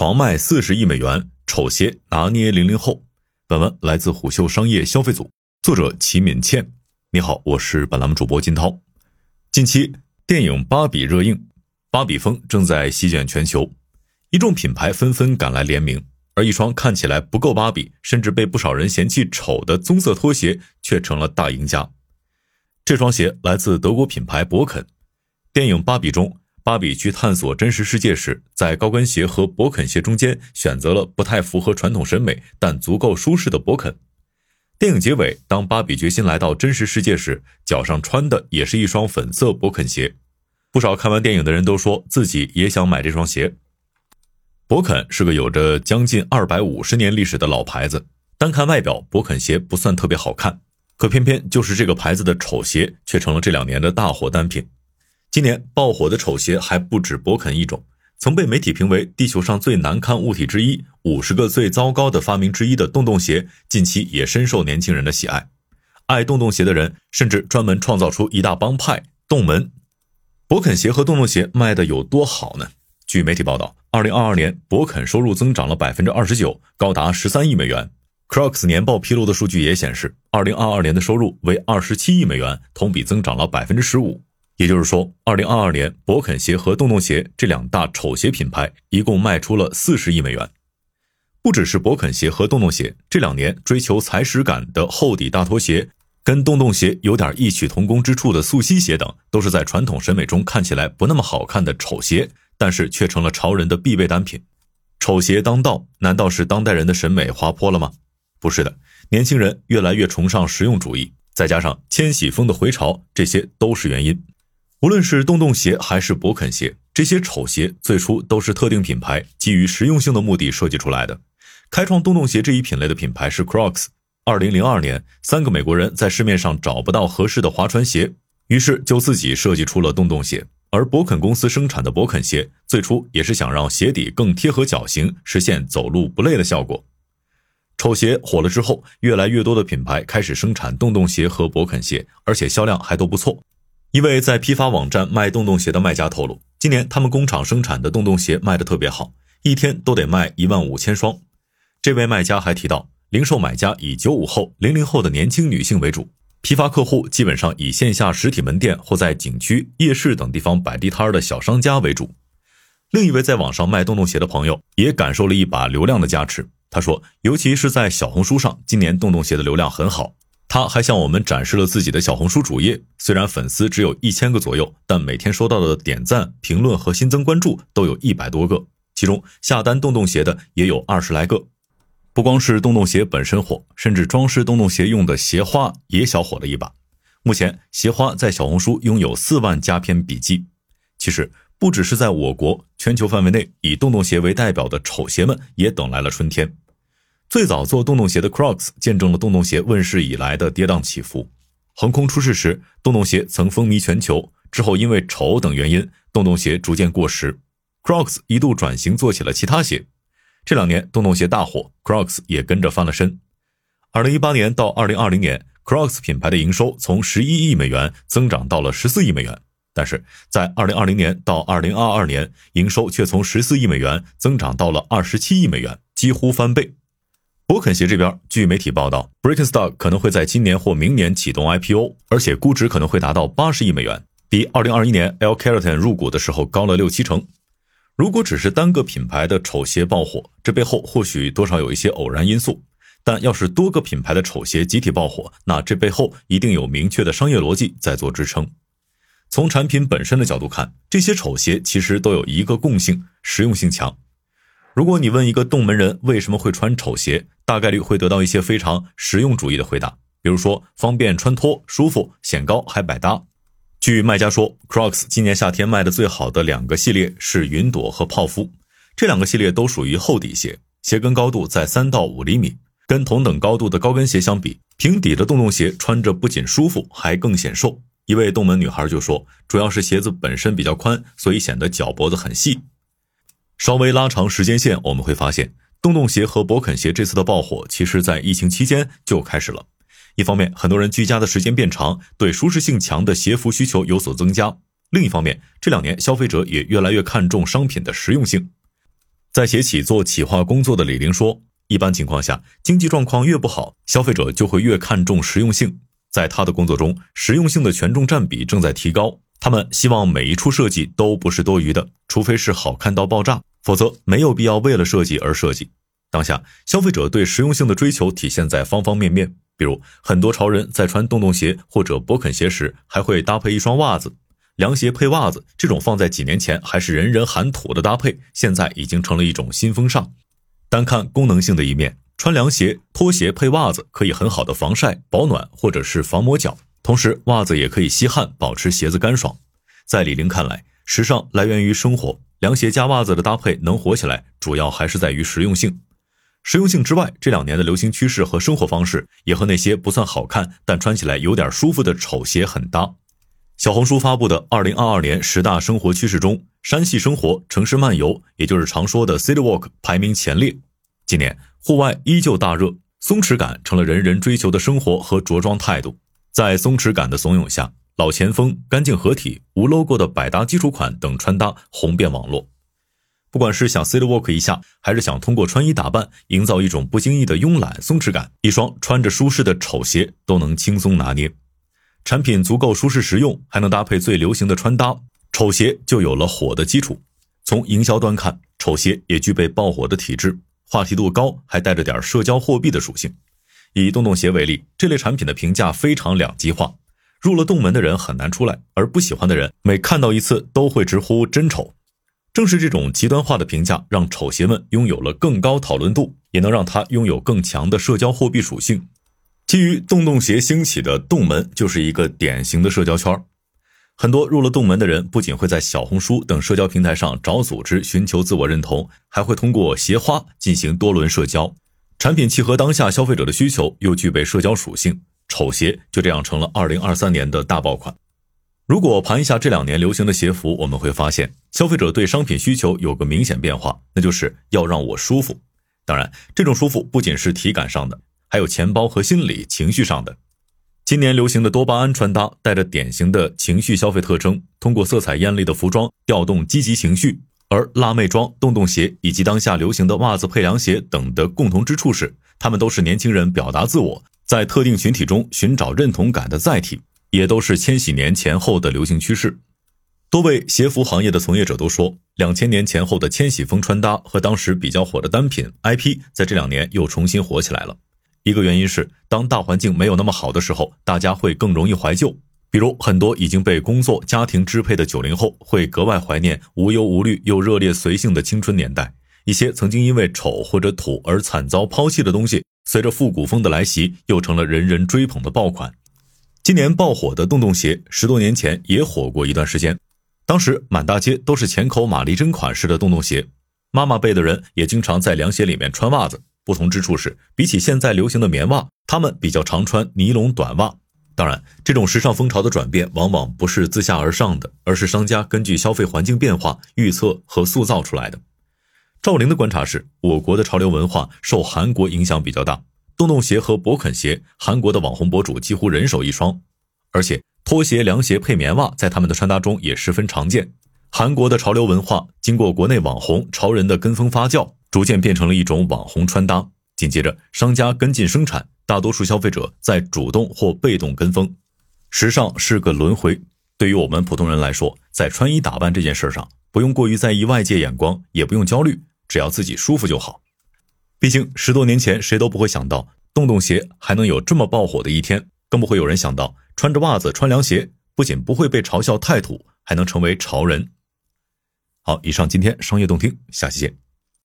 狂卖四十亿美元，丑鞋拿捏零零后。本文来自虎嗅商业消费组，作者齐敏倩。你好，我是本栏目主播金涛。近期电影《芭比》热映，芭比风正在席卷全球，一众品牌纷纷赶来联名，而一双看起来不够芭比，甚至被不少人嫌弃丑的棕色拖鞋却成了大赢家。这双鞋来自德国品牌博肯。电影《芭比》中，芭比去探索真实世界时，在高跟鞋和勃肯鞋中间选择了不太符合传统审美但足够舒适的勃肯。电影结尾，当芭比决心来到真实世界时，脚上穿的也是一双粉色勃肯鞋。不少看完电影的人都说自己也想买这双鞋。博肯是个有着将近二百五十年历史的老牌子，单看外表，博肯鞋不算特别好看。可偏偏就是这个牌子的丑鞋，却成了这两年的大火单品。今年爆火的丑鞋还不止博肯一种，曾被媒体评为地球上最难看物体之一、五十个最糟糕的发明之一的洞洞鞋，近期也深受年轻人的喜爱。爱洞洞鞋的人甚至专门创造出一大帮派——洞门。博肯鞋和洞洞鞋卖的有多好呢？据媒体报道，二零二二年博肯收入增长了百分之二十九，高达十三亿美元。Crocs 年报披露的数据也显示，二零二二年的收入为二十七亿美元，同比增长了百分之十五。也就是说，二零二二年博肯鞋和洞洞鞋这两大丑鞋品牌一共卖出了四十亿美元。不只是博肯鞋和洞洞鞋，这两年追求踩屎感的厚底大拖鞋，跟洞洞鞋有点异曲同工之处的素心鞋等，都是在传统审美中看起来不那么好看的丑鞋，但是却成了潮人的必备单品。丑鞋当道，难道是当代人的审美滑坡了吗？不是的，年轻人越来越崇尚实用主义，再加上千禧风的回潮，这些都是原因。无论是洞洞鞋还是勃肯鞋，这些丑鞋最初都是特定品牌基于实用性的目的设计出来的。开创洞洞鞋这一品类的品牌是 Crocs。二零零二年，三个美国人在市面上找不到合适的划船鞋，于是就自己设计出了洞洞鞋。而博肯公司生产的博肯鞋，最初也是想让鞋底更贴合脚型，实现走路不累的效果。丑鞋火了之后，越来越多的品牌开始生产洞洞鞋和博肯鞋，而且销量还都不错。一位在批发网站卖洞洞鞋的卖家透露，今年他们工厂生产的洞洞鞋卖的特别好，一天都得卖一万五千双。这位卖家还提到，零售买家以九五后、零零后的年轻女性为主，批发客户基本上以线下实体门店或在景区、夜市等地方摆地摊的小商家为主。另一位在网上卖洞洞鞋的朋友也感受了一把流量的加持。他说：“尤其是在小红书上，今年洞洞鞋的流量很好。他还向我们展示了自己的小红书主页，虽然粉丝只有一千个左右，但每天收到的点赞、评论和新增关注都有一百多个，其中下单洞洞鞋的也有二十来个。不光是洞洞鞋本身火，甚至装饰洞洞鞋用的鞋花也小火了一把。目前，鞋花在小红书拥有四万加篇笔记。其实，不只是在我国，全球范围内以洞洞鞋为代表的丑鞋们也等来了春天。”最早做洞洞鞋的 Crocs 见证了洞洞鞋问世以来的跌宕起伏。横空出世时，洞洞鞋曾风靡全球，之后因为丑等原因，洞洞鞋逐渐过时，Crocs 一度转型做起了其他鞋。这两年洞洞鞋大火，Crocs 也跟着翻了身。二零一八年到二零二零年，Crocs 品牌的营收从十一亿美元增长到了十四亿美元，但是在二零二零年到二零二二年，营收却从十四亿美元增长到了二十七亿美元，几乎翻倍。博肯鞋这边，据媒体报道，Birkenstock 可能会在今年或明年启动 IPO，而且估值可能会达到八十亿美元，比二零二一年 L. Carlton 入股的时候高了六七成。如果只是单个品牌的丑鞋爆火，这背后或许多少有一些偶然因素；但要是多个品牌的丑鞋集体爆火，那这背后一定有明确的商业逻辑在做支撑。从产品本身的角度看，这些丑鞋其实都有一个共性：实用性强。如果你问一个洞门人为什么会穿丑鞋，大概率会得到一些非常实用主义的回答，比如说方便穿脱、舒服、显高还百搭。据卖家说，Crocs 今年夏天卖的最好的两个系列是云朵和泡芙，这两个系列都属于厚底鞋，鞋跟高度在三到五厘米，跟同等高度的高跟鞋相比，平底的洞洞鞋穿着不仅舒服，还更显瘦。一位洞门女孩就说，主要是鞋子本身比较宽，所以显得脚脖子很细。稍微拉长时间线，我们会发现，洞洞鞋和博肯鞋这次的爆火，其实在疫情期间就开始了。一方面，很多人居家的时间变长，对舒适性强的鞋服需求有所增加；另一方面，这两年消费者也越来越看重商品的实用性。在鞋企做企划工作的李玲说：“一般情况下，经济状况越不好，消费者就会越看重实用性。在他的工作中，实用性的权重占比正在提高。他们希望每一处设计都不是多余的，除非是好看到爆炸，否则没有必要为了设计而设计。当下，消费者对实用性的追求体现在方方面面，比如很多潮人在穿洞洞鞋或者勃肯鞋时，还会搭配一双袜子。”凉鞋配袜子，这种放在几年前还是人人喊土的搭配，现在已经成了一种新风尚。单看功能性的一面，穿凉鞋、拖鞋配袜子可以很好的防晒、保暖或者是防磨脚，同时袜子也可以吸汗，保持鞋子干爽。在李玲看来，时尚来源于生活，凉鞋加袜子的搭配能火起来，主要还是在于实用性。实用性之外，这两年的流行趋势和生活方式也和那些不算好看但穿起来有点舒服的丑鞋很搭。小红书发布的二零二二年十大生活趋势中，山系生活、城市漫游，也就是常说的 City Walk 排名前列。今年户外依旧大热，松弛感成了人人追求的生活和着装态度。在松弛感的怂恿下，老前锋、干净合体、无 logo 的百搭基础款等穿搭红遍网络。不管是想 City Walk 一下，还是想通过穿衣打扮营造一种不经意的慵懒松弛感，一双穿着舒适的丑鞋都能轻松拿捏。产品足够舒适实用，还能搭配最流行的穿搭，丑鞋就有了火的基础。从营销端看，丑鞋也具备爆火的体质，话题度高，还带着点社交货币的属性。以洞洞鞋为例，这类产品的评价非常两极化，入了洞门的人很难出来，而不喜欢的人每看到一次都会直呼真丑。正是这种极端化的评价，让丑鞋们拥有了更高讨论度，也能让它拥有更强的社交货币属性。基于洞洞鞋兴起的洞门就是一个典型的社交圈很多入了洞门的人不仅会在小红书等社交平台上找组织寻求自我认同，还会通过鞋花进行多轮社交。产品契合当下消费者的需求，又具备社交属性，丑鞋就这样成了2023年的大爆款。如果盘一下这两年流行的鞋服，我们会发现消费者对商品需求有个明显变化，那就是要让我舒服。当然，这种舒服不仅是体感上的。还有钱包和心理情绪上的。今年流行的多巴胺穿搭，带着典型的情绪消费特征，通过色彩艳丽的服装调动积极情绪。而辣妹装、洞洞鞋以及当下流行的袜子配凉鞋等的共同之处是，他们都是年轻人表达自我，在特定群体中寻找认同感的载体，也都是千禧年前后的流行趋势。多位鞋服行业的从业者都说，两千年前后的千禧风穿搭和当时比较火的单品 IP，在这两年又重新火起来了。一个原因是，当大环境没有那么好的时候，大家会更容易怀旧。比如，很多已经被工作、家庭支配的九零后，会格外怀念无忧无虑又热烈随性的青春年代。一些曾经因为丑或者土而惨遭抛弃的东西，随着复古风的来袭，又成了人人追捧的爆款。今年爆火的洞洞鞋，十多年前也火过一段时间，当时满大街都是浅口玛丽珍款式的洞洞鞋，妈妈辈的人也经常在凉鞋里面穿袜子。不同之处是，比起现在流行的棉袜，他们比较常穿尼龙短袜。当然，这种时尚风潮的转变往往不是自下而上的，而是商家根据消费环境变化预测和塑造出来的。赵玲的观察是，我国的潮流文化受韩国影响比较大，洞洞鞋和勃肯鞋，韩国的网红博主几乎人手一双，而且拖鞋、凉鞋配棉袜，在他们的穿搭中也十分常见。韩国的潮流文化经过国内网红潮人的跟风发酵。逐渐变成了一种网红穿搭，紧接着商家跟进生产，大多数消费者在主动或被动跟风。时尚是个轮回，对于我们普通人来说，在穿衣打扮这件事上，不用过于在意外界眼光，也不用焦虑，只要自己舒服就好。毕竟十多年前谁都不会想到洞洞鞋还能有这么爆火的一天，更不会有人想到穿着袜子穿凉鞋不仅不会被嘲笑太土，还能成为潮人。好，以上今天商业动听，下期见。